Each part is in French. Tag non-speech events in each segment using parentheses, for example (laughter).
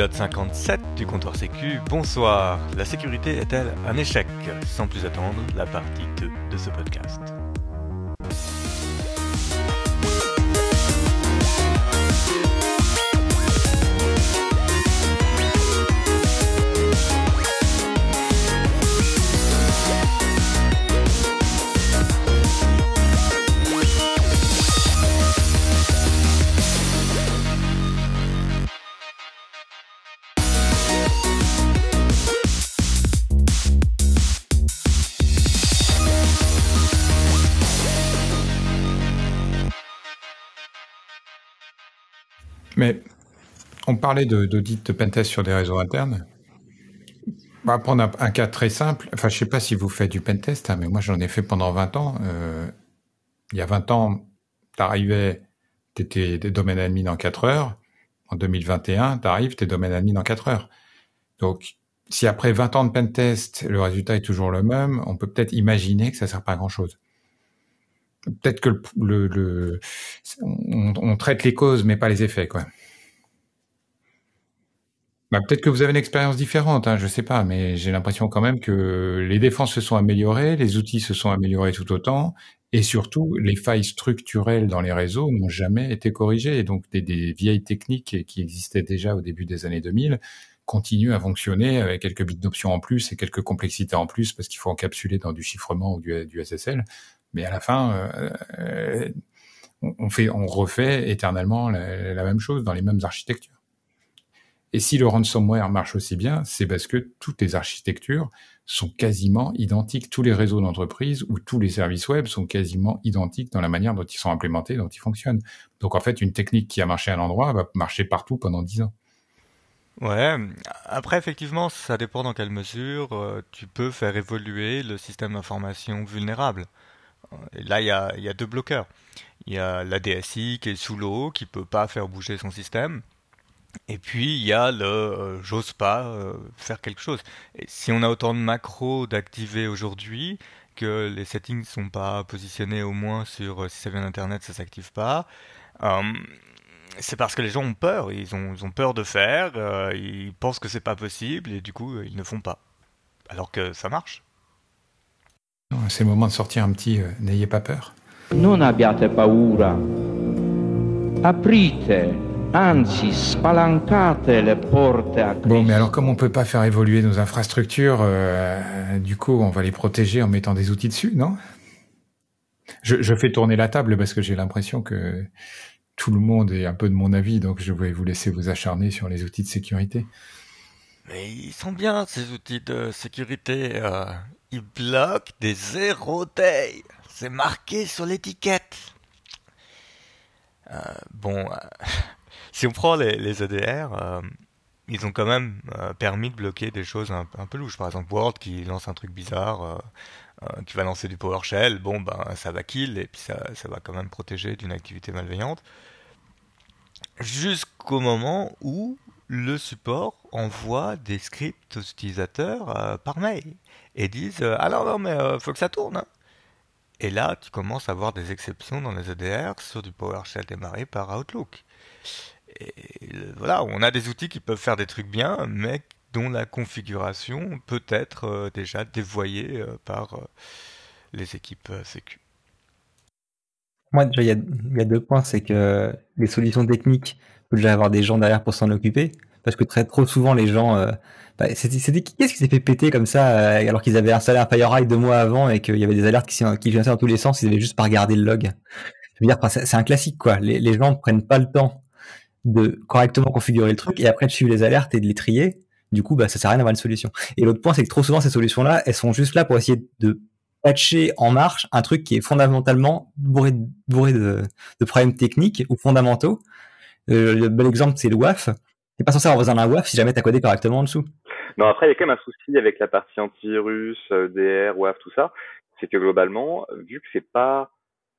l'épisode 57 du comptoir Sécu. Bonsoir. La sécurité est-elle un échec? Sans plus attendre, la partie 2 de ce podcast. On parlait d'audit de, pentest sur des réseaux internes. On va prendre un, cas très simple. Enfin, je sais pas si vous faites du pentest, hein, mais moi j'en ai fait pendant 20 ans. Euh, il y a 20 ans, tu arrivais, tu étais des domaines admin en 4 heures. En 2021, tu arrives, tu es domaine admin en 4 heures. Donc, si après 20 ans de pentest, le résultat est toujours le même, on peut peut-être imaginer que ça sert pas à grand-chose peut-être que le, le, on, traite les causes mais pas les effets quoi. Bah, peut-être que vous avez une expérience différente, hein, je sais pas, mais j'ai l'impression quand même que les défenses se sont améliorées, les outils se sont améliorés tout autant, et surtout les failles structurelles dans les réseaux n'ont jamais été corrigées. Et donc des, des, vieilles techniques qui existaient déjà au début des années 2000 continuent à fonctionner avec quelques bits d'options en plus et quelques complexités en plus parce qu'il faut encapsuler dans du chiffrement ou du, SSL. Mais à la fin, euh, euh, on, fait, on refait éternellement la, même chose dans les mêmes architectures. Et si le ransomware marche aussi bien, c'est parce que toutes les architectures sont quasiment identiques. Tous les réseaux d'entreprise ou tous les services web sont quasiment identiques dans la manière dont ils sont implémentés, dont ils fonctionnent. Donc en fait, une technique qui a marché à un endroit va marcher partout pendant dix ans. Ouais, après effectivement, ça dépend dans quelle mesure euh, tu peux faire évoluer le système d'information vulnérable. Là, il y a, y a, deux bloqueurs. Il y a la DSI qui est sous l'eau, qui peut pas faire bouger son système. Et puis il y a le euh, j'ose pas euh, faire quelque chose. Et si on a autant de macros d'activer aujourd'hui, que les settings sont pas positionnés au moins sur euh, si ça vient d'internet ça s'active pas, c'est parce que les gens ont peur. Ils ont, ils ont peur de faire, ils pensent que c'est pas possible et du coup ils ne font pas. Alors que ça marche. C'est le moment de sortir un petit N'ayez pas peur. Non abbiate paura. Aprite, Bon, mais alors comme on peut pas faire évoluer nos infrastructures, euh, du coup on va les protéger en mettant des outils dessus, non? Je, je fais tourner la table parce que j'ai l'impression que tout le monde est un peu de mon avis, donc je vais vous laisser vous acharner sur les outils de sécurité. Mais ils sont bien ces outils de sécurité. Euh, ils bloquent des zéro day. C'est marqué sur l'étiquette. Euh, bon, euh, si on prend les, les EDR, euh, ils ont quand même permis de bloquer des choses un, peu louches. Par exemple, Word qui lance un truc bizarre, qui va lancer du PowerShell, bon, ben ça va kill et puis ça, ça va quand même protéger d'une activité malveillante. Jusqu'au moment où le support envoie des scripts aux utilisateurs par mail et disent ah non non mais faut que ça tourne. Hein. Et là, tu commences à avoir des exceptions dans les EDR sur du PowerShell démarré par Outlook. Voilà, on a des outils qui peuvent faire des trucs bien, mais dont la configuration peut être euh, déjà dévoyée euh, par euh, les équipes sécu. Moi, déjà, il y, a, deux points. C'est que les solutions techniques, il faut déjà avoir des gens derrière pour s'en occuper. Parce que très trop souvent, les gens bah, qu'est-ce qui s'est fait péter comme ça alors qu'ils avaient installé un FireEye deux mois avant et qu'il y avait des alertes qui, qui venaient dans tous les sens, ils avaient juste pas regardé le log. Je veux dire, c'est un classique quoi. Les gens ne prennent pas le temps de correctement configurer le truc et après de suivre les alertes et de les trier. Du coup, bah, ça sert à rien d'avoir une solution. Et l'autre point, c'est que trop souvent, ces solutions-là, elles sont juste là pour essayer de patcher en marche un truc qui est fondamentalement bourré, bourré de, de problèmes techniques ou fondamentaux. Euh, le bel exemple, c'est le WAF. T'es pas censé avoir besoin d'un WAF si jamais t'as codé correctement en dessous. Non, après, il y a quand même un souci avec la partie antivirus, euh, DR, WAF, tout ça. C'est que globalement, vu que c'est pas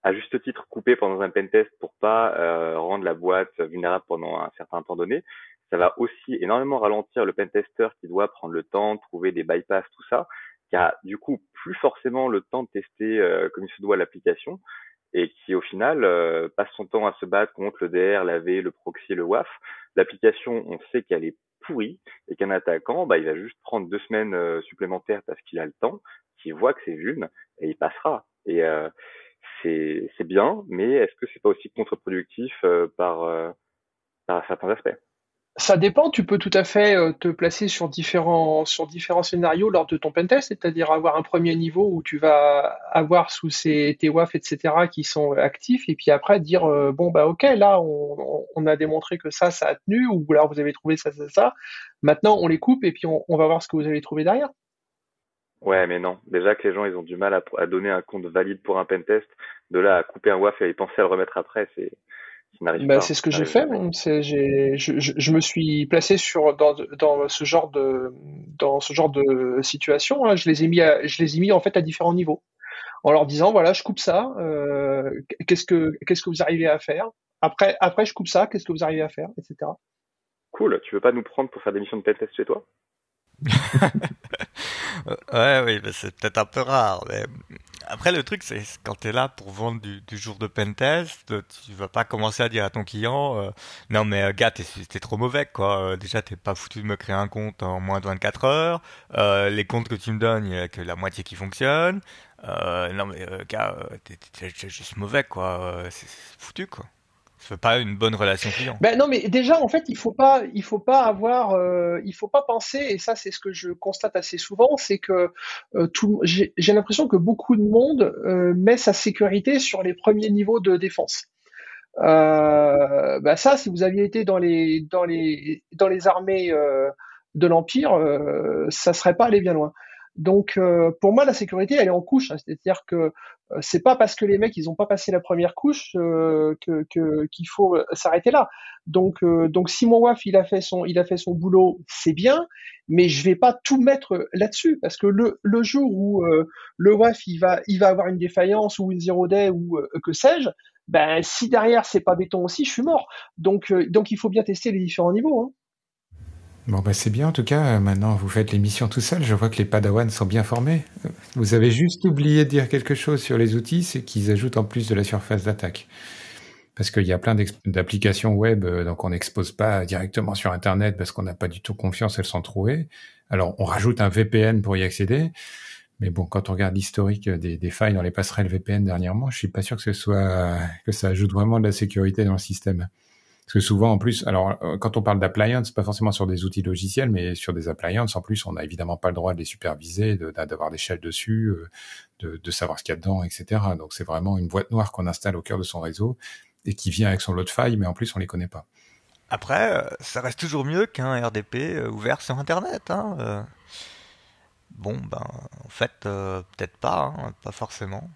à juste titre coupé pendant un pentest pour pas euh, rendre la boîte vulnérable pendant un certain temps donné, ça va aussi énormément ralentir le pentester qui doit prendre le temps, trouver des bypass, tout ça, qui a du coup plus forcément le temps de tester euh, comme il se doit l'application. et qui au final euh, passe son temps à se battre contre le DR, l'AV, le proxy, le WAF. L'application, on sait qu'elle est pourrie et qu'un attaquant, bah, il va juste prendre deux semaines euh, supplémentaires parce qu'il a le temps, qu'il voit que c'est vuln et il passera. Et euh, c'est bien, mais est-ce que c'est pas aussi contre-productif par, par certains aspects? Ça dépend, tu peux tout à fait euh, te placer sur différents, sur différents scénarios lors de ton pentest, c'est-à-dire avoir un premier niveau où tu vas avoir sous ces, tes WAF, etc., qui sont actifs, et puis après dire, euh, bon, bah ok, là, on, on, a démontré que ça, ça a tenu, ou alors vous avez trouvé ça, ça, ça, maintenant on les coupe, et puis on, on va voir ce que vous allez trouver derrière. Ouais, mais non. Déjà que les gens, ils ont du mal à, à donner un compte valide pour un pentest, de là à couper un WAF et à y penser à le remettre après, c'est bah, c'est ce que j'ai fait. Je, je, je, me suis placé sur dans, dans ce genre de dans ce genre de situation. Hein. Je les ai mis à, je les ai mis en fait à différents niveaux, en leur disant voilà je coupe ça. Euh, qu'est-ce que qu'est-ce que vous arrivez à faire? Après après je coupe ça. Qu'est-ce que vous arrivez à faire, etc. Cool. Tu veux pas nous prendre pour faire des missions de pentest chez toi? (laughs) (laughs) ouais, oui, mais c'est peut-être un peu rare. Mais après, le truc, c'est quand tu es là pour vendre du, jour de pentest, tu vas pas commencer à dire à ton client euh, Non, mais euh, gars, t'es trop mauvais, quoi. Euh, déjà, t'es pas foutu de me créer un compte en moins de 24 heures. les comptes que tu me donnes, il y a que la moitié qui fonctionne. non, mais gars, t'es juste mauvais, quoi. c'est foutu, quoi. Pas une bonne relation client. Ben non, mais déjà en fait, il faut pas, il faut pas avoir, euh, il faut pas penser, et ça c'est ce que je constate assez souvent, c'est que euh, tout, j'ai l'impression que beaucoup de monde euh, met sa sécurité sur les premiers niveaux de défense. Ben ça, si vous aviez été dans les dans les dans les armées de l'empire, ça serait pas allé bien loin. Donc pour moi la sécurité elle est en couche, hein. c'est-à-dire que c'est pas parce que les mecs ils ont pas passé la première couche euh, que qu'il faut euh, s'arrêter là. Donc donc si mon WAF il a fait son il a fait son boulot, c'est bien, mais je vais pas tout mettre là-dessus parce que le le jour où le WAF il va il va avoir une défaillance ou une zero day ou que sais-je, ben si derrière c'est pas béton aussi, je suis mort. Donc donc il faut bien tester les différents niveaux. Hein. Bon, bah c'est bien en tout cas. Maintenant, vous faites l'émission tout seul. Je vois que les padawans sont bien formés. Vous avez juste oublié de dire quelque chose sur les outils, c'est qu'ils ajoutent en plus de la surface d'attaque. Parce qu'il y a plein d'applications web, euh, donc on n'expose pas directement sur Internet parce qu'on n'a pas du tout confiance, elles sont trouées. Alors, on rajoute un VPN pour y accéder. Mais bon, quand on regarde l'historique des, des, failles dans les passerelles VPN dernièrement, je suis pas sûr que ce soit que ça ajoute vraiment de la sécurité dans le système. Parce que souvent, en plus, alors euh, quand on parle d'appliance, pas forcément sur des outils logiciels, mais sur des appliances, en plus, on n'a évidemment pas le droit de les superviser, d'avoir des shells dessus, euh, de, de savoir ce qu'il y a dedans, etc. Donc c'est vraiment une boîte noire qu'on installe au cœur de son réseau et qui vient avec son lot de failles, mais en plus on les connaît pas. Après, euh, ça reste toujours mieux qu'un RDP ouvert sur Internet. Hein. Bon, ben, en fait, peut-être pas, hein, pas forcément.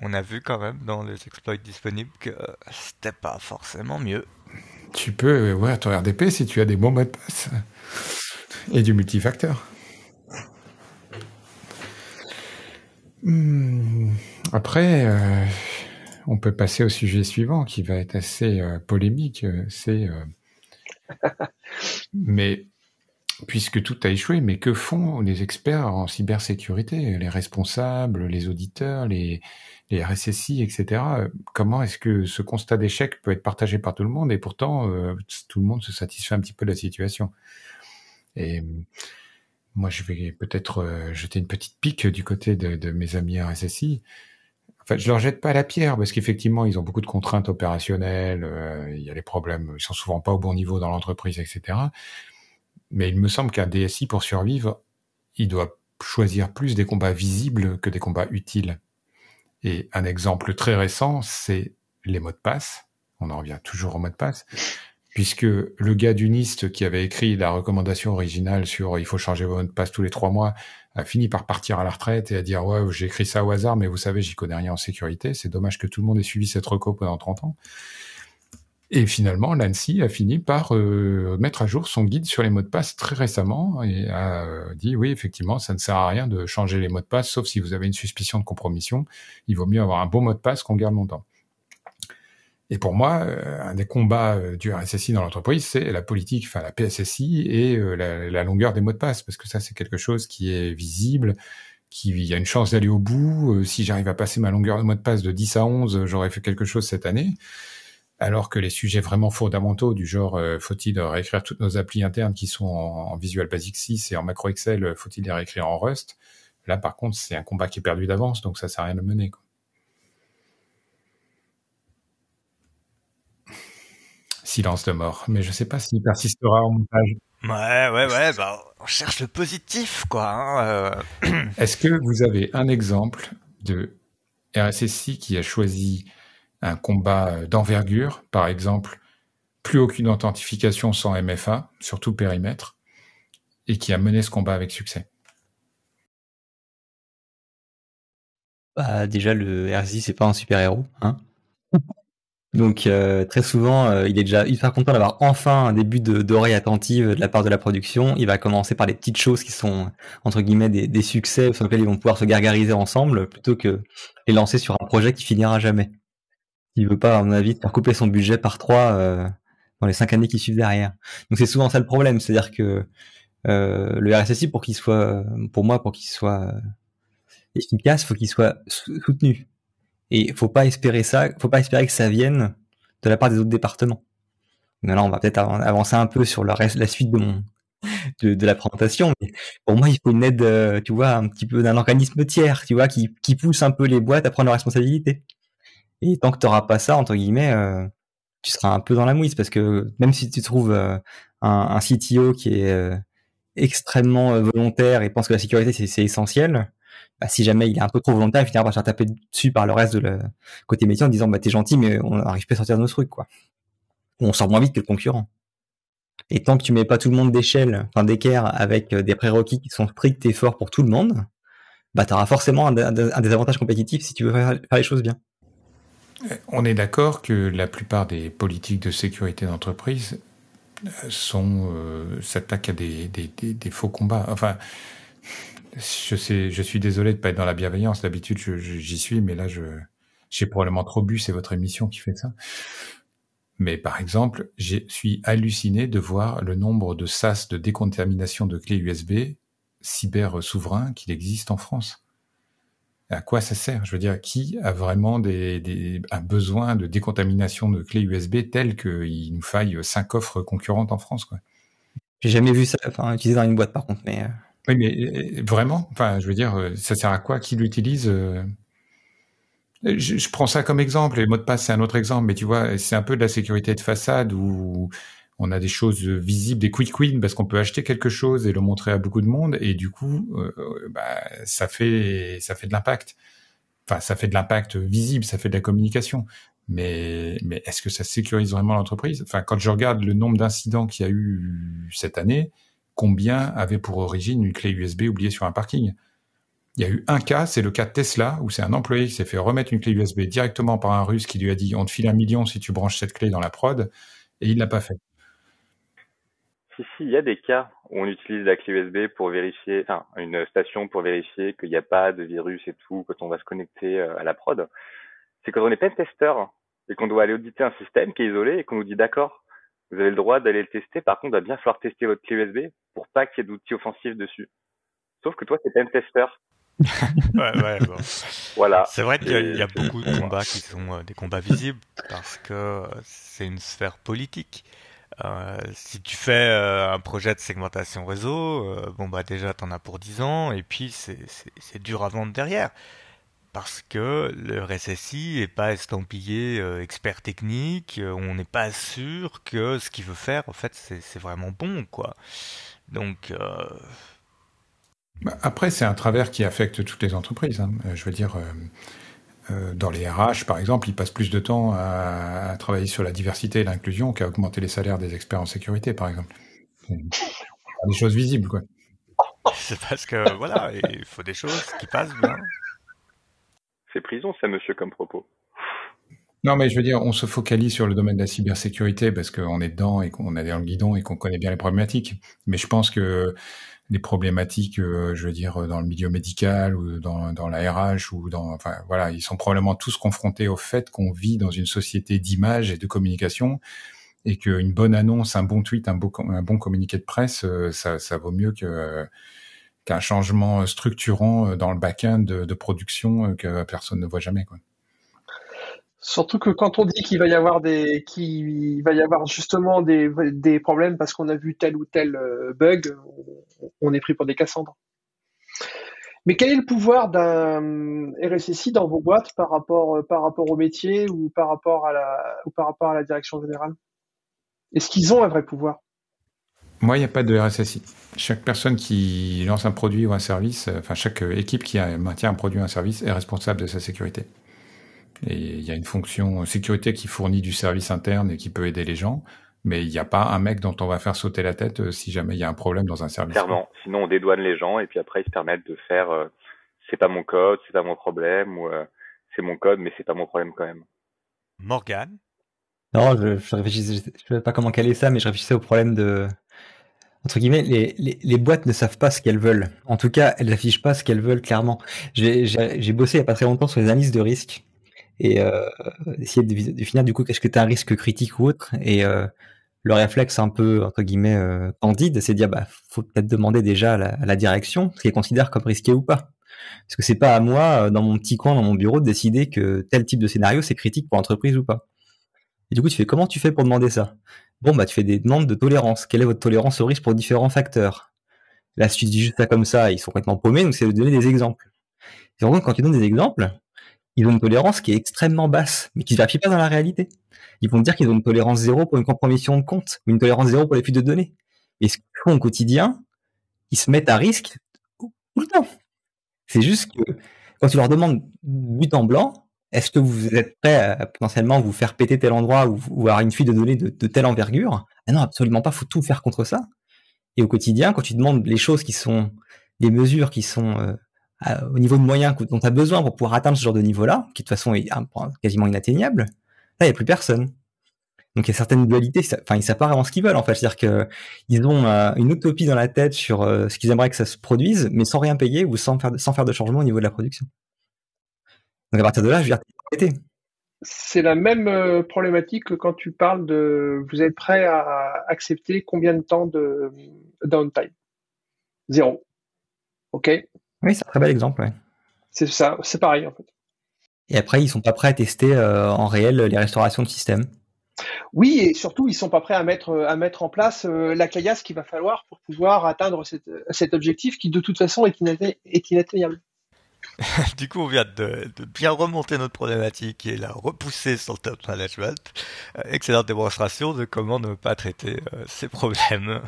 on a vu quand même dans les exploits disponibles que c'était pas forcément mieux. Tu peux ouvrir ton RDP si tu as des bons mots de passe et du multifacteur. Hmm. Après, euh, on peut passer au sujet suivant qui va être assez euh, polémique. C'est euh, (laughs) mais puisque tout a échoué, mais que font les experts en cybersécurité, les responsables, les auditeurs, les les RSSI, etc. Comment est-ce que ce constat d'échec peut être partagé par tout le monde? Et pourtant euh, tout le monde se satisfait un petit peu de la situation Et moi, je vais peut-être euh, jeter une petite pique du côté de, mes amis RSSI. En fait, je leur jette pas la pierre parce qu'effectivement, ils ont beaucoup de contraintes opérationnelles. Euh, il y a les problèmes, ils sont souvent pas au bon niveau dans l'entreprise, etc. Mais il me semble qu'un DSI pour survivre, il doit choisir plus des combats visibles que des combats utiles. Et un exemple très récent, c'est les mots de passe. On en revient toujours aux mots de passe. Puisque le gars du NIST qui avait écrit la recommandation originale sur il faut changer vos mots de passe tous les trois mois a fini par partir à la retraite et à dire ouais j'ai écrit ça au hasard mais vous savez j'y connais rien en sécurité c'est dommage que tout le monde ait suivi cette reco pendant 30 ans et finalement, l'ANSI a fini par euh, mettre à jour son guide sur les mots de passe très récemment et a euh, dit oui, effectivement, ça ne sert à rien de changer les mots de passe, sauf si vous avez une suspicion de compromission. Il vaut mieux avoir un bon mot de passe qu'on garde longtemps. Et pour moi, euh, un des combats du RSSI dans l'entreprise, c'est la politique, enfin la PSSI et la, la, longueur des mots de passe, parce que ça, c'est quelque chose qui est visible, qu'il y a une chance d'aller au bout. si j'arrive à passer ma longueur de mot de passe de 10 à 11, j'aurais fait quelque chose cette année. Alors que les sujets vraiment fondamentaux du genre faut-il réécrire toutes nos applis internes qui sont en, Visual Basic 6 et en Macro Excel, faut-il les réécrire en Rust? Là, par contre, c'est un combat qui est perdu d'avance, donc ça sert à rien de mener. Quoi. Silence de mort, mais je sais pas s'il persistera en montage. Ouais, ouais, ouais, bah, on cherche le positif, quoi. Hein, euh. Est-ce que vous avez un exemple de RSSI qui a choisi un combat d'envergure, par exemple, plus aucune authentification sans MFA, sur tout périmètre, et qui a mené ce combat avec succès Bah, déjà, le RSI, c'est pas un super-héros, hein. (laughs) Donc euh, très souvent, euh, il est déjà hyper content d'avoir enfin un début d'oreille attentive de la part de la production. Il va commencer par les petites choses qui sont entre guillemets des, des succès sur lesquels ils vont pouvoir se gargariser ensemble, plutôt que les lancer sur un projet qui finira jamais. Il veut pas, à mon avis, faire couper son budget par trois euh, dans les cinq années qui suivent derrière. Donc c'est souvent ça le problème, c'est-à-dire que le RSSI pour qu'il soit, pour moi, pour qu'il soit efficace, faut qu'il soit soutenu. Et faut pas espérer ça, faut pas espérer que ça vienne de la part des autres départements. Maintenant, on va peut-être avancer un peu sur la, suite de de, la présentation. Mais pour moi, il faut une aide, euh, tu vois, un petit peu d'un organisme tiers, tu vois, qui, qui pousse un peu les boîtes à prendre leurs responsabilités. Et tant que tu n'auras pas ça, entre guillemets, euh, tu seras un peu dans la mouise parce que même si tu trouves euh, un, un, CTO qui est extrêmement volontaire et pense que la sécurité c'est essentiel, bah, si jamais il est un peu trop volontaire, il finira par se faire taper dessus par le reste de le côté métier en disant bah t'es gentil mais on n'arrive pas à sortir de nos trucs quoi. On sort moins vite que le concurrent. Et tant que tu mets pas tout le monde d'échelle, enfin d'équerre avec euh, des prérequis qui sont stricts et forts pour tout le monde, bah t'auras forcément un, désavantage compétitif si tu veux faire, les choses bien. On est d'accord que la plupart des politiques de sécurité d'entreprise euh, sont euh, s'attaquent à des, des, des, faux combats. Enfin, je sais, je suis désolé de pas être dans la bienveillance. D'habitude, j'y suis, mais là, je, j'ai probablement trop bu. C'est votre émission qui fait ça. Mais par exemple, je suis halluciné de voir le nombre de sas de décontamination de clés USB cyber souverains qu'il existe en France. À quoi ça sert? Je veux dire, qui a vraiment des, des, un besoin de décontamination de clés USB tel qu'il nous faille cinq offres concurrentes en France quoi? J'ai jamais vu ça, enfin, utilisé dans une boîte par contre, mais. Euh, oui, mais euh, vraiment, enfin, je veux dire, euh, ça sert à quoi? Qui l'utilise je, prends ça comme exemple. Les mots de passe, c'est un autre exemple, mais tu vois, c'est un peu de la sécurité de façade où on a des choses visibles, des quick wins, parce qu'on peut acheter quelque chose et le montrer à beaucoup de monde, et du coup, bah, ça fait ça fait de l'impact. Enfin, ça fait de l'impact visible, ça fait de la communication. Mais, mais est-ce que ça sécurise vraiment l'entreprise? Enfin, quand je regarde le nombre d'incidents qu'il y a eu cette année, combien avait pour origine une clé USB oubliée sur un parking? Il y a eu un cas, c'est le cas de Tesla, où c'est un employé qui s'est fait remettre une clé USB directement par un russe qui lui a dit on te file un million si tu branches cette clé dans la prod, et il l'a pas fait. Si, si, il y a des cas où on utilise la clé USB pour vérifier, enfin, une station pour vérifier qu'il n'y a pas de virus et tout quand on va se connecter euh, à la prod. C'est quand on est pentester et qu'on doit aller auditer un système qui est isolé et qu'on nous dit d'accord, vous avez le droit d'aller le tester. Par contre, il va bien falloir tester votre clé USB pour pas qu'il y ait d'outils offensifs dessus. Sauf que toi, c'est un testeur. (laughs) ouais, ouais, bon. Voilà. C'est vrai qu'il y, a beaucoup de combats qui sont euh, des combats visibles parce que euh, c'est une sphère politique. Euh, si tu fais euh, un projet de segmentation réseau, bon bah déjà t'en as pour 10 ans et puis c'est dur à vendre derrière parce que le RSSI n'est pas estampillé euh, expert technique, euh, on n'est pas sûr que ce qu'il veut faire, en fait, c'est vraiment bon, quoi. Donc... Euh, bah, après, c'est un travers qui affecte toutes les entreprises. Hein. Je veux dire, dans les RH, par exemple, ils passent plus de temps à, travailler sur la diversité et l'inclusion qu'à augmenter les salaires des experts en sécurité, par exemple. Des choses visibles, quoi. (laughs) C'est parce que, voilà, il faut des choses qui passent bien. C'est prison, ça, monsieur, comme propos. Non, mais je veux dire, on se focalise sur le domaine de la cybersécurité parce qu'on est dedans et qu'on est dans le guidon et qu'on connaît bien les problématiques. Mais je pense que les problématiques, euh, je veux dire, dans le milieu médical ou dans, dans la RH ou dans, enfin, voilà, ils sont probablement tous confrontés au fait qu'on vit dans une société d'image et de communication et qu'une bonne annonce, un bon tweet, un, un bon communiqué de presse, euh, ça, ça vaut mieux qu'un changement structurant dans le back-end de, de, production que personne ne voit jamais. Quoi. Surtout que quand on dit qu'il va y avoir des, qu'il va y avoir justement des, problèmes parce qu'on a vu tel ou tel euh, bug, on est pris pour des Cassandres. Mais quel est le pouvoir d'un RSSI dans vos boîtes par rapport, euh, par rapport au métier ou par rapport à la, ou par rapport à la direction générale? Est-ce qu'ils ont un vrai pouvoir? Moi, il n'y a pas de RSSI. Chaque personne qui lance un produit ou un service, enfin chaque équipe qui maintient un produit ou un service est responsable de sa sécurité. Et il y a une fonction sécurité qui fournit du service interne et qui peut aider les gens. Mais il n'y a pas un mec dont on va faire sauter la tête euh, si jamais il y a un problème dans un service. Clairement. Sinon, on dédouane les gens et puis après, ils se permettent de faire euh, c'est pas mon code, c'est pas mon problème ou euh, c'est mon code, mais c'est pas mon problème quand même. Morgan Non, je, je réfléchissais, je sais pas comment caler ça, mais je réfléchissais au problème de entre guillemets, les, les, les, boîtes ne savent pas ce qu'elles veulent. En tout cas, elles n'affichent pas ce qu'elles veulent clairement. J'ai bossé il y a pas très longtemps sur les analyses de risque et euh, essayer de définir du coup qu'est-ce que tu as un risque critique ou autre? Et euh, le réflexe un peu entre guillemets euh, candide, c'est de dire bah faut peut-être demander déjà à la, à la direction ce qu'elle considère comme risqué ou pas. Parce que c'est pas à moi, euh, dans mon petit coin, dans mon bureau, de décider que tel type de scénario c'est critique pour l'entreprise ou pas. Et du coup, tu fais comment tu fais pour demander ça? Bon, bah tu fais des demandes de tolérance. Quelle est votre tolérance au risque pour différents facteurs? Là, si tu dis juste ça comme ça, ils sont complètement paumés, donc c'est de donner des exemples. Et donc, quand tu donnes des exemples, ils ont une tolérance qui est extrêmement basse, mais qui ne vérifie pas dans la réalité. Ils vont dire qu'ils ont une tolérance zéro pour une compromission de compte, ou une tolérance zéro pour les fuites de données. Et ce qu'ils font au quotidien, ils se mettent à risque tout le temps. C'est juste que quand tu leur demandes but en blanc, est-ce que vous êtes prêt à potentiellement vous faire péter tel endroit ou, avoir une fuite de données de, telle envergure? Ah Non, absolument pas. Faut tout faire contre ça. Et au quotidien, quand tu demandes les choses qui sont des mesures qui sont euh, au niveau de moyens dont tu as besoin pour pouvoir atteindre ce genre de niveau-là, qui de toute façon est quasiment inatteignable, là, il n'y a plus personne. Donc il y a certaines dualités, enfin ils pas vraiment ce qu'ils veulent en fait, c'est-à-dire que ils ont euh, une utopie dans la tête sur euh, ce qu'ils aimeraient que ça se produise, mais sans rien payer ou sans faire de, sans faire de changement au niveau de la production. Donc à partir de là, je veux dire, c'est la même euh, problématique que quand tu parles de vous êtes prêt à accepter combien de temps de downtime? Zéro. Ok? Oui, c'est un très bel exemple. Ouais. C'est ça, c'est pareil en fait. Et après, ils sont pas prêts à tester euh, en réel les restaurations de système. Oui, et surtout, ils sont pas prêts à mettre à mettre en place euh, la caillasse qu'il va falloir pour pouvoir atteindre cet, cet objectif qui de toute façon est, est inatteignable. (laughs) du coup, on vient de, de, bien remonter notre problématique et la repousser sur le top management. Euh, excellente démonstration de comment ne pas traiter ces problèmes.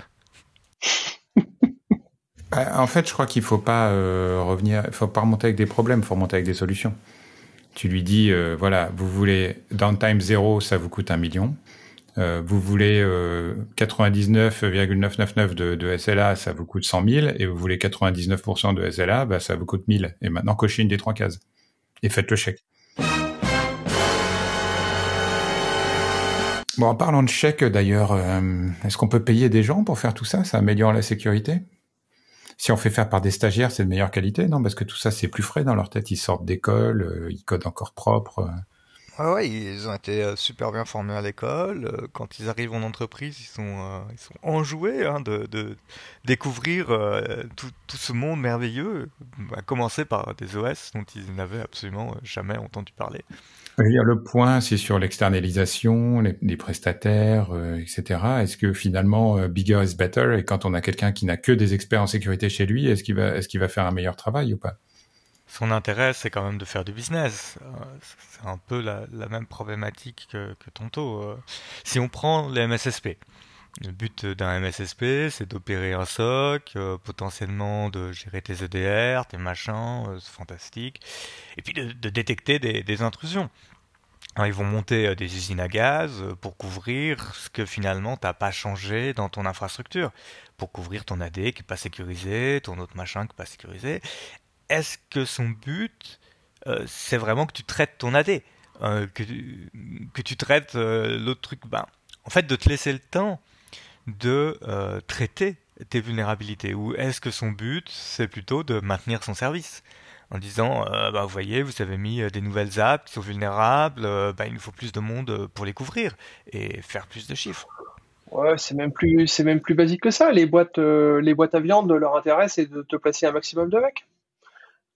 Euh, en fait, je crois qu'il faut pas euh, revenir, faut pas remonter avec des problèmes, faut remonter avec des solutions. Tu lui dis, euh, voilà, vous voulez downtime zéro, ça vous coûte un million. Euh, vous voulez 99,999 de, de, SLA, ça vous coûte 100 000. Et vous voulez 99% de SLA, bah, ça vous coûte 1000. Et maintenant, cochez une des trois cases. Et faites le chèque. Bon, en parlant de chèque, d'ailleurs, est-ce qu'on peut payer des gens pour faire tout ça? Ça améliore la sécurité? Si on fait faire par des stagiaires, c'est de meilleure qualité, non? Parce que tout ça, c'est plus frais dans leur tête. Ils sortent d'école, euh, ils codent encore propre. Euh. Ouais, ils ont été euh, super bien formés à l'école. Quand ils arrivent en entreprise, ils sont, ils sont enjoués hein, de, découvrir tout, tout, ce monde merveilleux, à commencer par des OS dont ils n'avaient absolument jamais entendu parler. Le point, c'est sur l'externalisation, les, prestataires, euh, etc. Est-ce que finalement, euh, bigger is better? Et quand on a quelqu'un qui n'a que des experts en sécurité chez lui, est-ce qu'il va, est-ce qu'il va faire un meilleur travail ou pas? Son intérêt, c'est quand même de faire du business. Euh, c'est un peu la, même problématique que, Tonto. Si on prend les MSSP, le but d'un MSSP, c'est d'opérer un SOC, potentiellement de gérer tes EDR, tes machins, c'est fantastique, et puis de, détecter des, intrusions ils vont monter euh, des usines à gaz euh, pour couvrir ce que finalement t'as pas changé dans ton infrastructure, pour couvrir ton AD qui est pas sécurisé, ton autre machin qui est pas sécurisé. Est-ce que son but, euh, c'est vraiment que tu traites ton AD, que, que tu traites l'autre truc? Ben, En fait, de te laisser le temps de traiter tes vulnérabilités, ou est-ce que son but, c'est plutôt de maintenir son service? En disant euh, bah, vous voyez vous avez mis euh, des nouvelles apps qui sont vulnérables euh, bah, il nous faut plus de monde pour les couvrir et faire plus de chiffres Ouais, c'est même plus, c'est même plus basique que ça. Les boîtes, euh, les boîtes à viande, leur intérêt, c'est de te placer un maximum de mecs.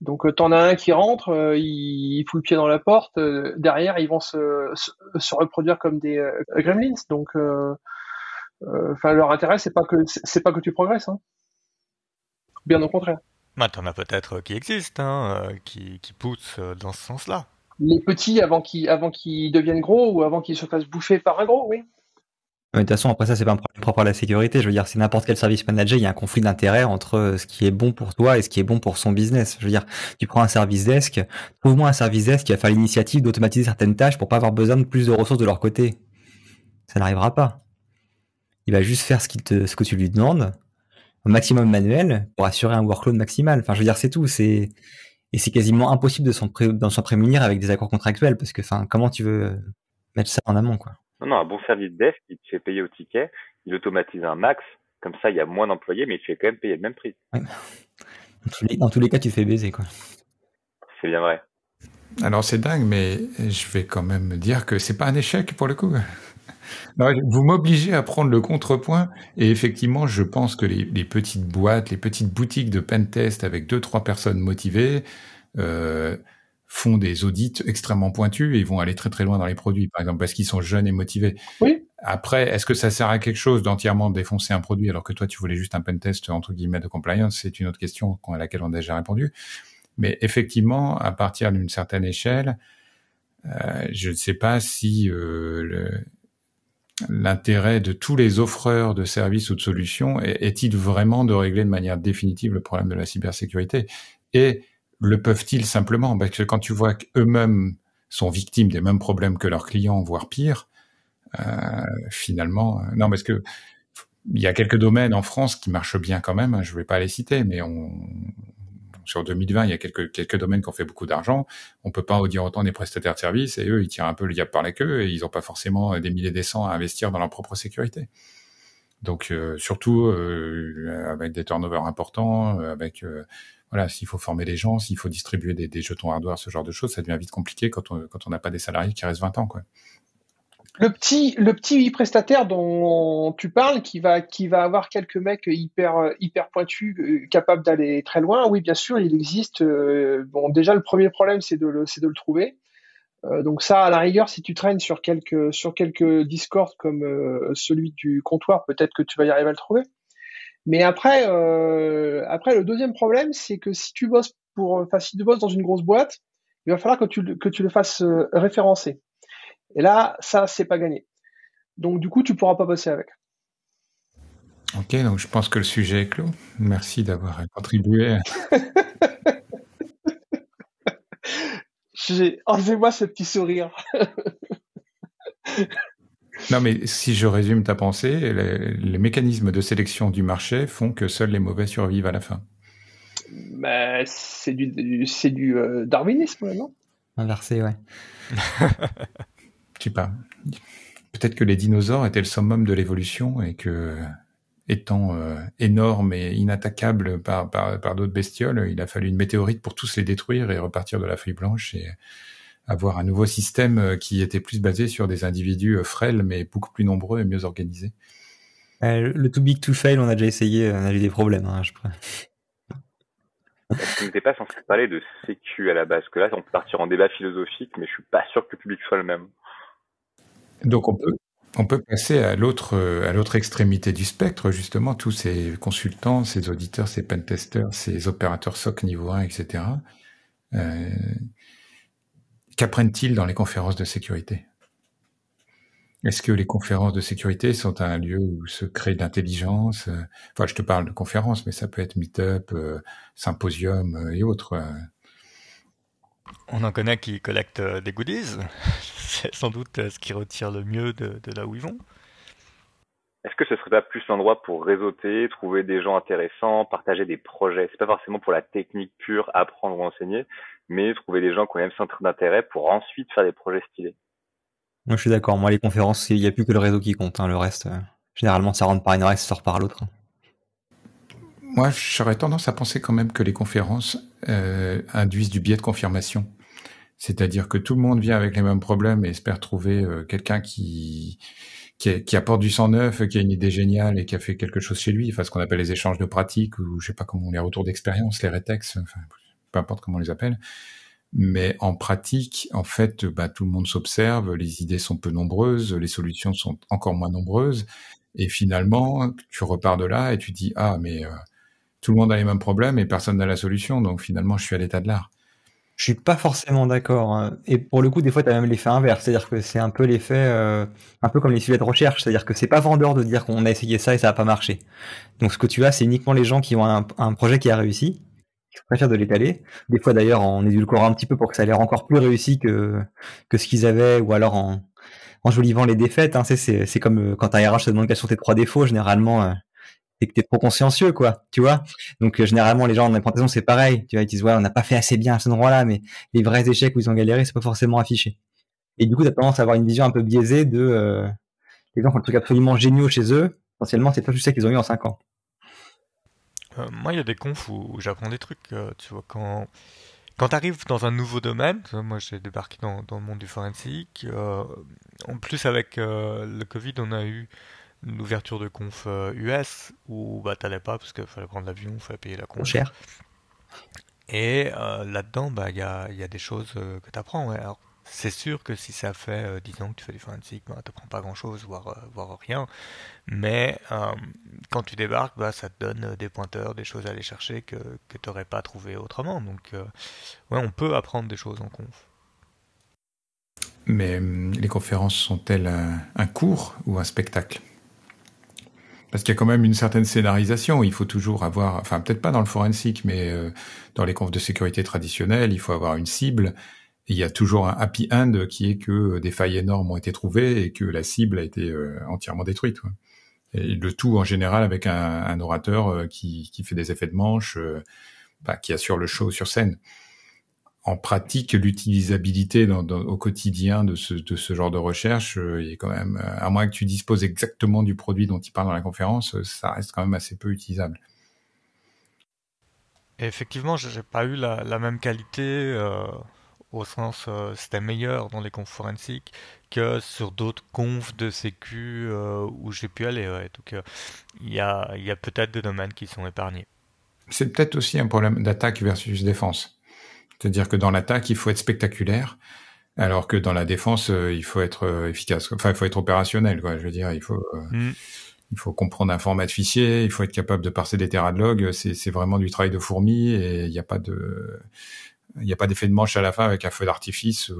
Donc, euh, t'en as un qui rentre, euh, il, il fout le pied dans la porte. euh, derrière, ils vont se, se, se reproduire comme des euh, gremlins. Donc, enfin, leur intérêt, c'est pas que, c'est pas que tu progresses. Hein. Bien au contraire. Bah, t'en as peut-être qui existent, hein, qui, qui poussent dans ce sens-là. Les petits, avant qu'ils, avant qu'ils deviennent gros ou avant qu'ils se fassent bouffer par un gros, oui. De toute façon, après ça, c'est pas un problème propre à la sécurité. Je veux dire, c'est n'importe quel service manager, il y a un conflit d'intérêt entre euh, ce qui est bon pour toi et ce qui est bon pour son business. Je veux dire, tu prends un service desk, trouve-moi un service desk qui va faire l'initiative d'automatiser certaines tâches pour pas avoir besoin de plus de ressources de leur côté. Ça n'arrivera pas. Il va juste faire ce, qu'il te, ce que tu lui demandes, au maximum manuel, pour assurer un workload maximal. Enfin, je veux dire, c'est tout. C'est et c'est quasiment impossible de s'en prémunir avec des accords contractuels parce que, enfin, comment tu veux mettre ça en amont, quoi? Non, non, un bon service desk, il te fait payer au ticket, il automatise un max, comme ça il y a moins d'employés, mais il te fait quand même payer le même prix. Dans tous les, dans tous les cas, tu te fais baiser, quoi. C'est bien vrai. Alors c'est dingue, mais je vais quand même dire que c'est pas un échec pour le coup. Non, vous m'obligez à prendre le contrepoint et effectivement, je pense que les, les petites boîtes, les petites boutiques de pentest avec deux trois personnes motivées euh, font des audits extrêmement pointus et vont aller très très loin dans les produits, par exemple parce qu'ils sont jeunes et motivés. Oui. Après, est-ce que ça sert à quelque chose d'entièrement défoncer un produit alors que toi tu voulais juste un pentest entre guillemets de compliance? C'est une autre question à laquelle on a déjà répondu. Mais effectivement, à partir d'une certaine échelle, euh, je ne sais pas si euh, l'intérêt de tous les offreurs de services ou de solutions est- est-il vraiment de régler de manière définitive le problème de la cybersécurité? Et le peuvent-ils simplement? Parce que quand tu vois qu'eux-mêmes sont victimes des mêmes problèmes que leurs clients, voire pire, euh, finalement, euh, non, parce que il y a quelques domaines en France qui marchent bien quand même. hein, je ne vais pas les citer, mais on, sur 2020, il y a quelques, quelques domaines qui ont fait beaucoup d'argent. On peut pas en autant des prestataires de services et eux, ils tirent un peu le diable par la queue et ils n'ont pas forcément des milliers des cents à investir dans leur propre sécurité. Donc euh, surtout euh, avec des turnovers importants, euh, avec euh, voilà, s'il faut former des gens, s'il faut distribuer des, jetons hardware, ce genre de choses, ça devient vite compliqué quand on n'a pas des salariés qui restent 20 ans. Le petit, le petit prestataire dont tu parles, qui va, qui va avoir quelques mecs hyper, hyper pointus, euh, capables d'aller très loin. Oui, bien sûr, il existe. euh, bon, déjà, le premier problème, c'est de le, trouver. Euh, donc ça, à la rigueur, si tu traînes sur quelques, sur quelques Discord comme celui du comptoir, peut-être que tu vas y arriver à le trouver. Mais après, euh, après, le deuxième problème, c'est que si tu bosses pour, enfin, si tu bosses dans une grosse boîte, il va falloir que tu, le- que tu le fasses euh, référencer. Et là, ça, c'est pas gagné. Donc, du coup, tu pourras pas bosser avec. Ok, donc je pense que le sujet est clos. Merci d'avoir contribué. (laughs) J'ai- Enlevez-moi ce petit sourire. (laughs) Non, mais si je résume ta pensée, les, les mécanismes de sélection du marché font que seuls les mauvais survivent à la fin. Mais c'est du, du- c'est du euh, darwinisme, non? Inversé, ouais. (laughs) Je sais pas. Peut-être que les dinosaures étaient le summum de l'évolution et que, étant euh, énormes et inattaquables par, par, par d'autres bestioles, il a fallu une météorite pour tous les détruire et repartir de la feuille blanche et avoir un nouveau système euh, qui était plus basé sur des individus euh, frêles mais beaucoup plus nombreux et mieux organisés. Euh, le too big to fail, on a déjà essayé, on a eu des problèmes. Hein, je crois. On n'était pas censé parler de sécu à la base, que là on peut partir en débat philosophique, mais je suis pas sûr que le public soit le même. Donc on peut on peut passer à l'autre à l'autre extrémité du spectre justement tous ces consultants, ces auditeurs, ces pentesters, ces opérateurs SOC niveau 1, etc. Euh, Qu'apprennent-ils dans les conférences de sécurité? Est-ce que les conférences de sécurité sont un lieu où se crée de l'intelligence? Enfin, je te parle de conférences, mais ça peut être meet-up, euh, symposium euh, et autres. euh. On en connaît qui collectent euh, des goodies. (laughs) C'est sans doute euh, ce qui retire le mieux de, de là où ils vont. Est-ce que ce serait pas plus l'endroit pour réseauter, trouver des gens intéressants, partager des projets? C'est pas forcément pour la technique pure, apprendre ou enseigner, mais trouver des gens qui ont le même centre d'intérêt pour ensuite faire des projets stylés. Moi, je suis d'accord. Moi, les conférences, il n'y a plus que le réseau qui compte. Hein. Le reste, euh, généralement, ça rentre par une oreille, ça sort par l'autre. hein. Moi, j'aurais tendance à penser quand même que les conférences euh, induisent du biais de confirmation. C'est-à-dire que tout le monde vient avec les mêmes problèmes et espère trouver euh, quelqu'un qui qui, apporte du sang neuf, qui a une idée géniale et qui a fait quelque chose chez lui, enfin ce qu'on appelle les échanges de pratiques ou je sais pas comment les retours d'expérience, les rétex, enfin peu importe comment on les appelle. Mais en pratique, en fait, bah, tout le monde s'observe, les idées sont peu nombreuses, les solutions sont encore moins nombreuses, et finalement, tu repars de là et tu dis ah mais euh, tout le monde a les mêmes problèmes et personne n'a la solution, donc finalement je suis à l'état de l'art. Je suis pas forcément d'accord. Hein. Et pour le coup, des fois, tu as même l'effet inverse. C'est-à-dire que c'est un peu l'effet, euh, un peu comme les sujets de recherche. C'est-à-dire que c'est pas vendeur de dire qu'on a essayé ça et ça a pas marché. Donc, ce que tu as, c'est uniquement les gens qui ont un, un projet qui a réussi, qui préfèrent de l'étaler. Des fois, d'ailleurs, en édulcorant un petit peu pour que ça ait l'air encore plus réussi que, que ce qu'ils avaient, ou alors en, en jolivant les défaites. Hein. C'est, comme euh, quand un RH te demande quels sont tes trois défauts, généralement, euh, c'est que t'es trop consciencieux, quoi, tu vois. Donc euh, généralement les gens en implantation c'est pareil, tu vois, ils disent ouais on n'a pas fait assez bien à cet endroit-là, mais les vrais échecs où ils ont galéré c'est pas forcément affiché. Et du coup t'as tendance à avoir une vision un peu biaisée de euh, les gens le truc absolument géniaux chez eux, essentiellement c'est pas juste ça qu'ils ont eu en 5 ans. Euh, moi il y a des confs où, j'apprends des trucs, tu vois, quand quand tu arrives dans un nouveau domaine, moi j'ai débarqué dans, dans, le monde du forensique, en plus avec le Covid on a eu une ouverture de conf US euh, où bah t'allais pas parce qu'il fallait prendre l'avion, il fallait payer la conf. Cher. Et euh, là-dedans, bah il y a, y a, des choses euh, que tu apprends. Alors, c'est sûr que si ça fait 10 ans que tu fais du forensic, bah, tu n'apprends pas grand-chose, voire, voire rien. Mais quand tu débarques, bah, ça te donne des pointeurs, des choses à aller chercher que, que tu n'aurais pas trouvé autrement. Donc, ouais, on peut apprendre des choses en conf. Mais les conférences sont-elles un cours ou un spectacle? Parce qu'il y a quand même une certaine scénarisation. Il faut toujours avoir, enfin peut-être pas dans le forensique, mais euh, dans les confs de sécurité traditionnelles, il faut avoir une cible. Il y a toujours un happy end qui est que des failles énormes ont été trouvées et que la cible a été euh, entièrement détruite. Et le tout en général avec un, orateur euh, qui, qui, fait des effets de manche, bah, qui assure le show sur scène en pratique, l'utilisabilité au quotidien de ce, de ce, genre de recherche euh, est quand même, euh, à moins que tu disposes exactement du produit dont il parle dans la conférence, euh, ça reste quand même assez peu utilisable. Et effectivement, j'ai pas eu la même qualité au sens c'était meilleur dans les confs forensiques que sur d'autres confs de sécu où j'ai pu aller. Donc il y a, y a peut-être des domaines qui sont épargnés. C'est peut-être aussi un problème d'attaque versus défense. C'est-à-dire que dans l'attaque, il faut être spectaculaire, alors que dans la défense, euh, il faut être euh, efficace. Enfin, il faut être opérationnel, quoi. Je veux dire, il faut, euh, mm. il faut comprendre un format de fichier, il faut être capable de parser des terras de log. C'est vraiment du travail de fourmi et il n'y a pas de, il n'y a pas d'effet de manche à la fin avec un feu d'artifice,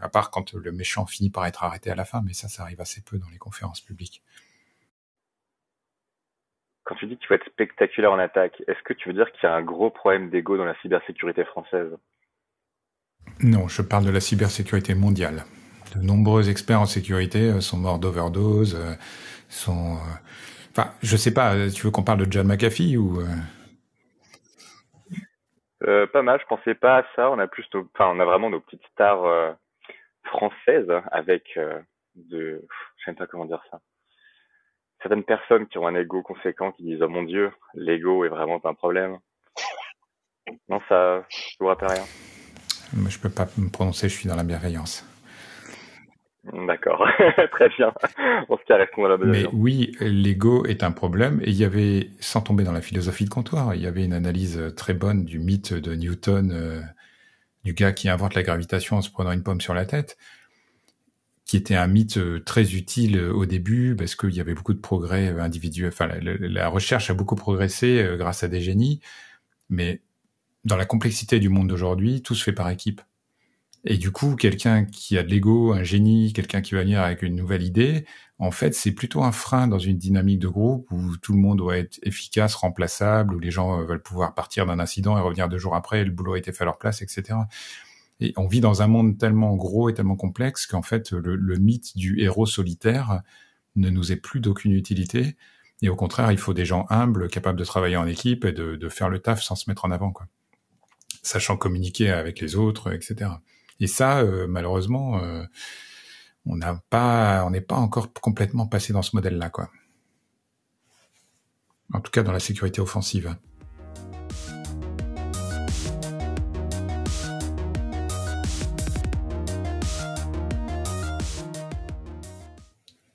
à part quand le méchant finit par être arrêté à la fin, mais ça, ça arrive assez peu dans les conférences publiques. Quand tu dis qu'il faut être spectaculaire en attaque, est-ce que tu veux dire qu'il y a un gros problème d'ego dans la cybersécurité française? Non, je parle de la cybersécurité mondiale. De nombreux experts en sécurité euh, sont morts d'overdose, euh, sont... Euh, enfin, je sais pas, tu veux qu'on parle de John McAfee ou... pas mal, je pensais pas à ça. On a plus, enfin, on a vraiment nos petites stars françaises avec de, je sais pas comment dire ça. Certaines personnes qui ont un ego conséquent qui disent oh mon dieu, l'ego est vraiment un problème. Non, ça, je vous rappelle rien. Je peux pas me prononcer, je suis dans la bienveillance. D'accord, (laughs) très bien. On se caresse dans la. Mais oui, l'ego est un problème. Et il y avait, sans tomber dans la philosophie de comptoir, il y avait une analyse très bonne du mythe de Newton, euh, du gars qui invente la gravitation en se prenant une pomme sur la tête, qui était un mythe euh, très utile euh, au début parce qu'il y avait beaucoup de progrès individuels. Enfin, la recherche a beaucoup progressé grâce à des génies, mais dans la complexité du monde d'aujourd'hui, tout se fait par équipe. Et du coup, quelqu'un qui a de l'ego, un génie, quelqu'un qui va venir avec une nouvelle idée, en fait, c'est plutôt un frein dans une dynamique de groupe où tout le monde doit être efficace, remplaçable, où les gens veulent pouvoir partir d'un incident et revenir deux jours après, et le boulot a été fait à leur place, etc. Et on vit dans un monde tellement gros et tellement complexe qu'en fait, le, mythe du héros solitaire ne nous est plus d'aucune utilité. Et au contraire, il faut des gens humbles, capables de travailler en équipe et de, de faire le taf sans se mettre en avant, quoi sachant communiquer avec les autres, etc. Et ça, euh, malheureusement, euh, on n'est pas encore complètement passé dans ce modèle-là, quoi. En tout cas, dans la sécurité offensive.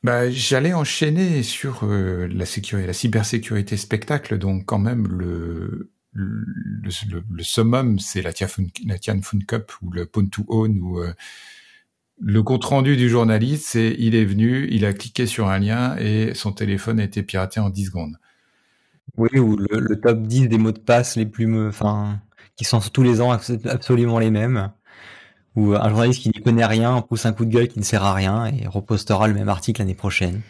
Bah, j'allais enchaîner sur euh, la sécurité, la cybersécurité spectacle. Donc, quand même, le le, le, summum, c'est la Tian Fun Cup ou le Pwn to Own ou euh, le compte rendu du journaliste, c'est il est venu, il a cliqué sur un lien et son téléphone a été piraté en 10 secondes. Oui, ou le, top 10 des mots de passe les plus, enfin, qui sont tous les ans absolument les mêmes. Ou un journaliste qui n'y connaît rien pousse un coup de gueule qui ne sert à rien et repostera le même article l'année prochaine.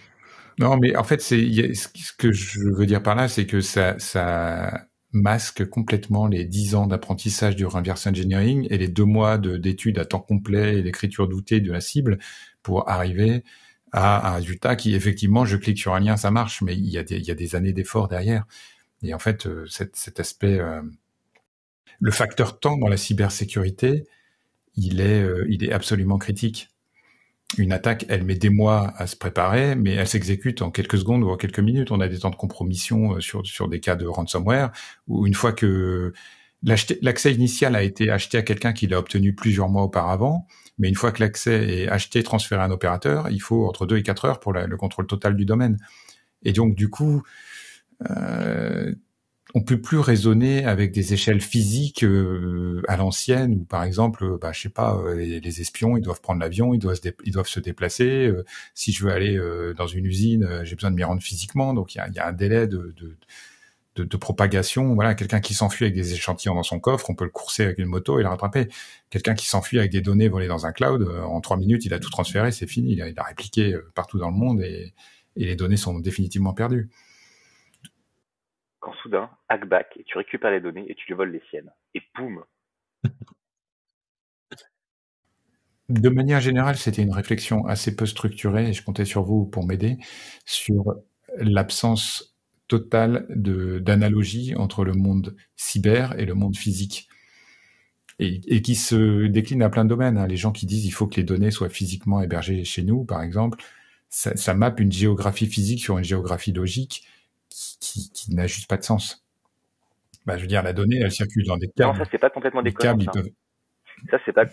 Non, mais en fait, c'est ce que je veux dire par là, c'est que ça, ça masque complètement les dix ans d'apprentissage du reverse engineering et les deux mois d'études à temps complet et d'écriture doutée de la cible pour arriver à un résultat qui, effectivement, je clique sur un lien, ça marche, mais il y a des, années d'efforts derrière. Et en fait, euh, cet, cet aspect, euh, le facteur temps dans la cybersécurité, il est, euh, il est absolument critique une attaque, elle met des mois à se préparer, mais elle s'exécute en quelques secondes ou en quelques minutes. On a des temps de compromission euh, sur, sur des cas de ransomware, où une fois que l'accès initial a été acheté à quelqu'un qui l'a obtenu plusieurs mois auparavant, mais une fois que l'accès est acheté, transféré à un opérateur, il faut entre deux et quatre heures pour le contrôle total du domaine. Et donc, du coup, euh, on peut plus raisonner avec des échelles physiques euh, à l'ancienne où par exemple euh, bah je sais pas euh, les, espions ils doivent prendre l'avion ils doivent se déplacer si je veux aller dans une usine j'ai besoin de m'y rendre physiquement donc il y a, un délai de, propagation. Voilà, quelqu'un qui s'enfuit avec des échantillons dans son coffre, on peut le courser avec une moto et le rattraper. Quelqu'un qui s'enfuit avec des données volées dans un cloud, en trois minutes, il a tout transféré, c'est fini. Il a, il répliqué partout dans le monde et, et les données sont définitivement perdues soudain, hackback, et tu récupères les données et tu lui voles les siennes. Et boum (laughs) De manière générale, c'était une réflexion assez peu structurée, et je comptais sur vous pour m'aider, sur l'absence totale d'analogie entre le monde cyber et le monde physique. Et, qui se décline à plein de domaines. Hein. Les gens qui disent il faut que les données soient physiquement hébergées chez nous, par exemple, ça, ça mappe une géographie physique sur une géographie logique qui, qui, n'a juste pas de sens. Bah, je veux dire, la donnée, elle circule dans des câbles. Non, ça c'est pas complètement déconnant. ça, ça c'est pas.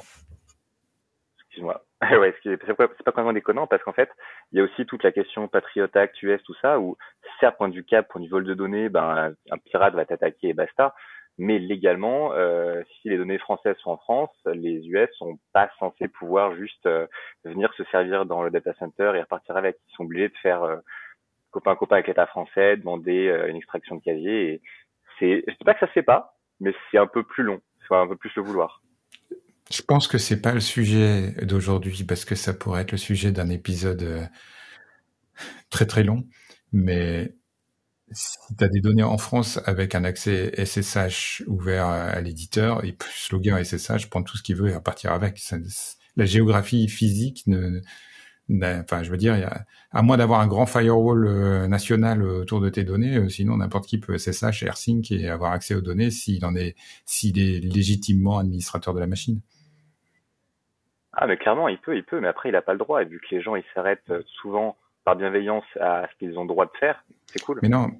Excuse-moi. (laughs) ouais, c'est pas, pas complètement déconnant parce qu'en fait, il y a aussi toute la question Patriot Act, US, tout ça, où certes, point du câble, point du vol de données, ben un pirate va t'attaquer et basta. Mais légalement, euh, si les données françaises sont en France, les US sont pas censés pouvoir juste euh, venir se servir dans le data center et repartir avec. Ils sont obligés de faire euh, copain copain avec l'État français, demander euh, une extraction de casier. Et c'est, je dis pas que ça se fait pas, mais c'est un peu plus long, soit un peu plus le vouloir. Je pense que c'est pas le sujet d'aujourd'hui parce que ça pourrait être le sujet d'un épisode euh, très très long. Mais si tu as des données en France avec un accès SSH ouvert à l'éditeur, il peut sloguer en SSH, prendre tout ce qu'il veut et repartir avec. la géographie physique ne, enfin, je veux dire, à moins d'avoir un grand firewall euh, national autour de tes données, euh, sinon n'importe qui peut SSH, AirSync et avoir accès aux données s'il en est, s'il est légitimement administrateur de la machine. Ah, mais clairement, il peut, il peut, mais après, il n'a pas le droit. Et vu que les gens, ils s'arrêtent euh, souvent par bienveillance à ce qu'ils ont le droit de faire, c'est cool. Mais non,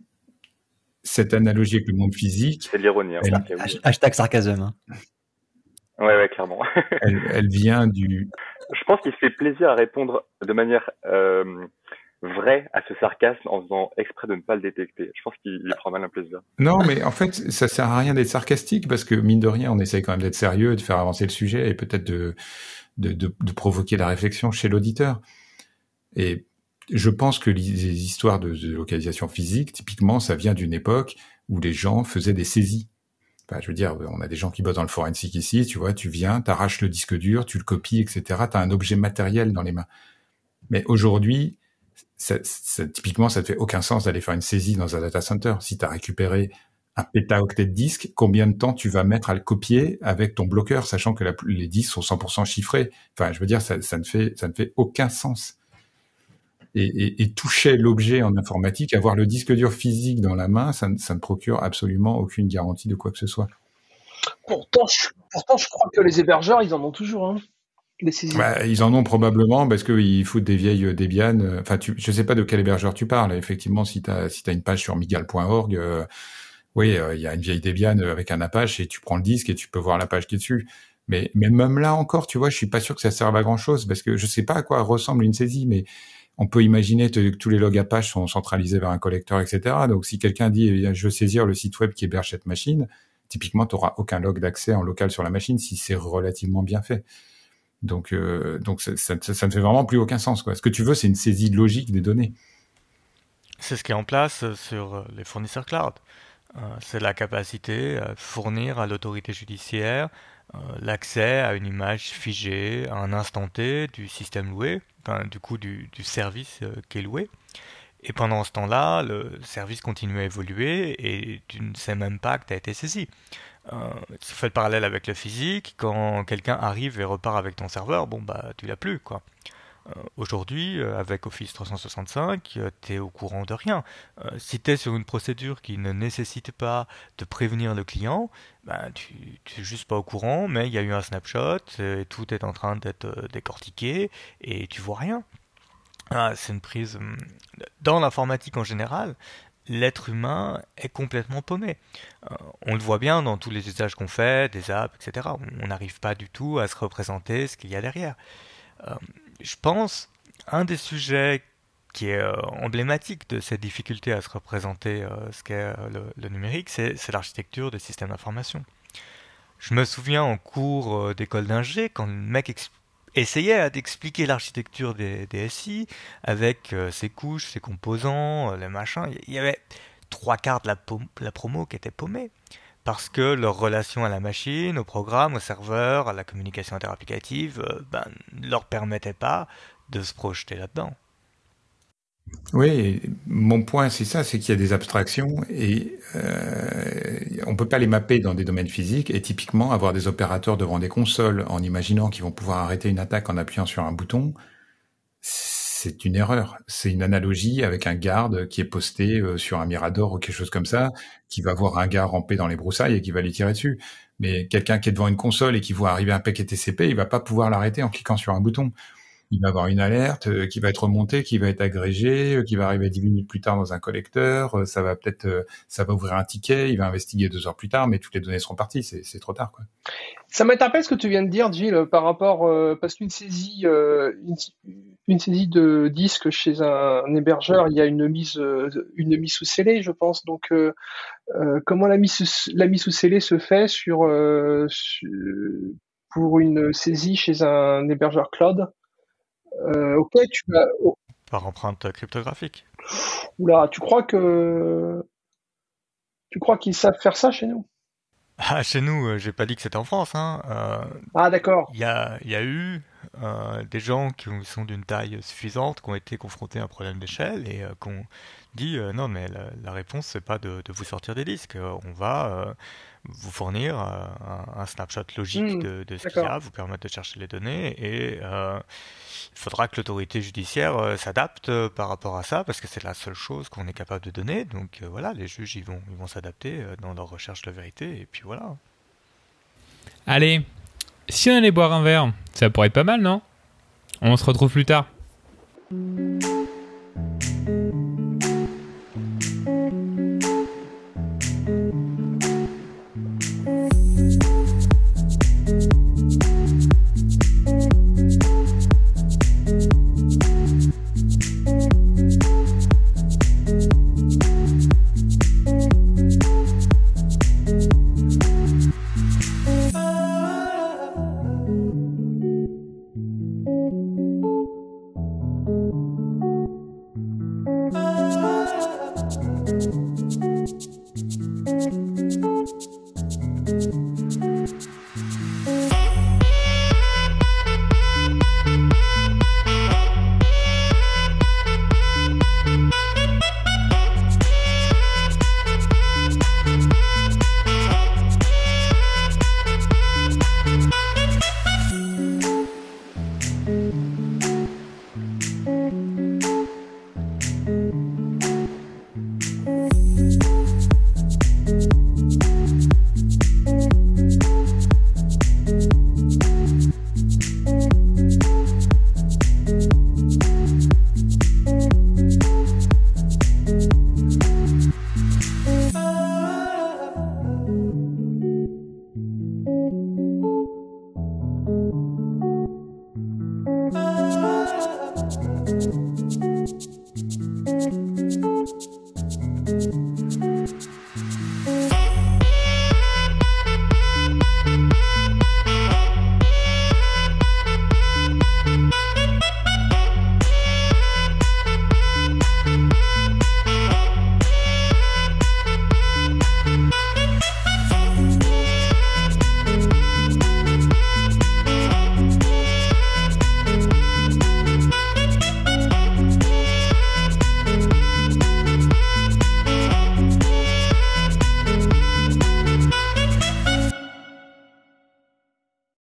cette analogie avec le monde physique. C'est de l'ironie. Hein, Hashtag sarcasme. Hein. Ouais, ouais, clairement. (laughs) elle, vient du. Je pense qu'il fait plaisir à répondre de manière euh, vraie à ce sarcasme en faisant exprès de ne pas le détecter. Je pense qu'il prend mal un plaisir. Non, mais en fait, ça sert à rien d'être sarcastique parce que mine de rien, on essaye quand même d'être sérieux, de faire avancer le sujet et peut-être de, de, de, de provoquer la réflexion chez l'auditeur. Et je pense que les histoires de, de localisation physique, typiquement, ça vient d'une époque où les gens faisaient des saisies je veux dire, on a des gens qui bossent dans le forensic ici, tu vois, tu viens, t'arraches le disque dur, tu le copies, etc. Tu as un objet matériel dans les mains. Mais aujourd'hui, ça, typiquement, ça te fait aucun sens d'aller faire une saisie dans un data center. Si tu as récupéré un pétaoctet de disque, combien de temps tu vas mettre à le copier avec ton bloqueur, sachant que les disques sont 100% chiffrés? Enfin, je veux dire, ne ça ne fait aucun sens et, et, toucher l'objet en informatique, avoir le disque dur physique dans la main, ça, ça, ne procure absolument aucune garantie de quoi que ce soit. Pourtant, je, pourtant, je crois que les hébergeurs, ils en ont toujours. Hein. Bah, ils en ont probablement parce qu'ils foutent des vieilles Debian. Enfin, tu, je sais pas de quel hébergeur tu parles. Effectivement, si tu as, si as une page sur migal.org, euh, oui, euh, il y a une vieille Debian avec un Apache et tu prends le disque et tu peux voir la page qui est dessus. Mais, mais même là encore, tu vois, je suis pas sûr que ça serve à grand chose parce que je sais pas à quoi ressemble une saisie, mais on peut imaginer que tous les logs Apache sont centralisés vers un collecteur, etc. Donc, si quelqu'un dit, eh je veux saisir le site web qui héberge cette machine, typiquement, tu n'auras aucun log d'accès en local sur la machine si c'est relativement bien fait. Donc, euh, ça, ne fait vraiment plus aucun sens. Ce que tu veux, c'est une saisie logique des données. C'est ce qui est en place sur les fournisseurs cloud. Euh, c'est la capacité à fournir à l'autorité judiciaire euh, l'accès à une image figée à un instant T du système loué, du coup du, service euh, qui est loué. Et pendant ce temps-là, le service continue à évoluer et tu ne sais même pas que été saisi. Euh, si tu fais le parallèle avec le physique, quand quelqu'un arrive et repart avec ton serveur, bon bah tu l'as plus quoi. Euh, aujourd'hui, euh, avec Office 365, tu es au courant de rien. Euh, si tu es sur une procédure qui ne nécessite pas de prévenir le client, ben, tu n'es juste pas au courant, mais il y a eu un snapshot, tout est en train d'être décortiqué, et tu vois rien. Ah, c'est une prise. Hum, dans l'informatique en général, l'être humain est complètement paumé. on le voit bien dans tous les usages qu'on fait, des apps, etc. On n'arrive pas du tout à se représenter ce qu'il y a derrière je pense, un des sujets qui est euh, emblématique de cette difficulté à se représenter euh, ce qu'est euh, le, numérique, c'est l'architecture des systèmes d'information. Je me souviens en cours d'école d'ingé, quand le mec essayait d'expliquer l'architecture des, SI avec ses couches, ses composants, les machins, il y avait trois quarts de la, la promo qui était paumée parce que leur relation à la machine, au programme, au serveur, à la communication interapplicative, euh, ben, ne leur permettait pas de se projeter là-dedans. Oui, mon point c'est ça, c'est qu'il y a des abstractions et euh, on peut pas les mapper dans des domaines physiques et typiquement avoir des opérateurs devant des consoles en imaginant qu'ils vont pouvoir arrêter une attaque en appuyant sur un bouton, c'est une erreur. C'est une analogie avec un garde qui est posté euh, sur un mirador ou quelque chose comme ça, qui va voir un gars ramper dans les broussailles et qui va lui tirer dessus. Mais quelqu'un qui est devant une console et qui voit arriver un paquet TCP, il va pas pouvoir l'arrêter en cliquant sur un bouton il va avoir une alerte euh, qui va être remontée, qui va être agrégée, euh, qui va arriver dix minutes plus tard dans un collecteur. Ça va peut-être, ça va ouvrir un ticket, il va investiguer deux heures plus tard, mais toutes les données seront parties. C'est trop tard. Ça m'interpelle ce que tu viens de dire, Gilles, par rapport parce qu'une saisie, saisie de disque chez un, hébergeur, il y a une mise, une mise sous scellé, je pense. Donc, comment la mise, la mise sous scellé se fait sur, pour une saisie chez un hébergeur cloud? Euh, ok, tu vas. Par empreinte cryptographique. Oula, tu crois que. Tu crois qu'ils savent faire ça chez nous? Ah, chez nous, euh, j'ai pas dit que c'était en France. Hein. Euh, ah, d'accord. Il y a, y a, eu des gens qui sont d'une taille suffisante, qui ont été confrontés à un problème d'échelle et qui ont dit non, mais la, réponse, c'est pas de, de, vous sortir des disques. On va vous fournir euh, un, snapshot logique hmm, de, de, ce qu'il y a, vous permettre de chercher les données et euh, il faudra que l'autorité judiciaire euh, s'adapte par rapport à ça parce que c'est la seule chose qu'on est capable de donner. Donc voilà, les juges ils vont ils vont s'adapter dans leur recherche de vérité et puis voilà. Allez, si on allait boire un verre, ça pourrait être pas mal, non? On se retrouve plus tard.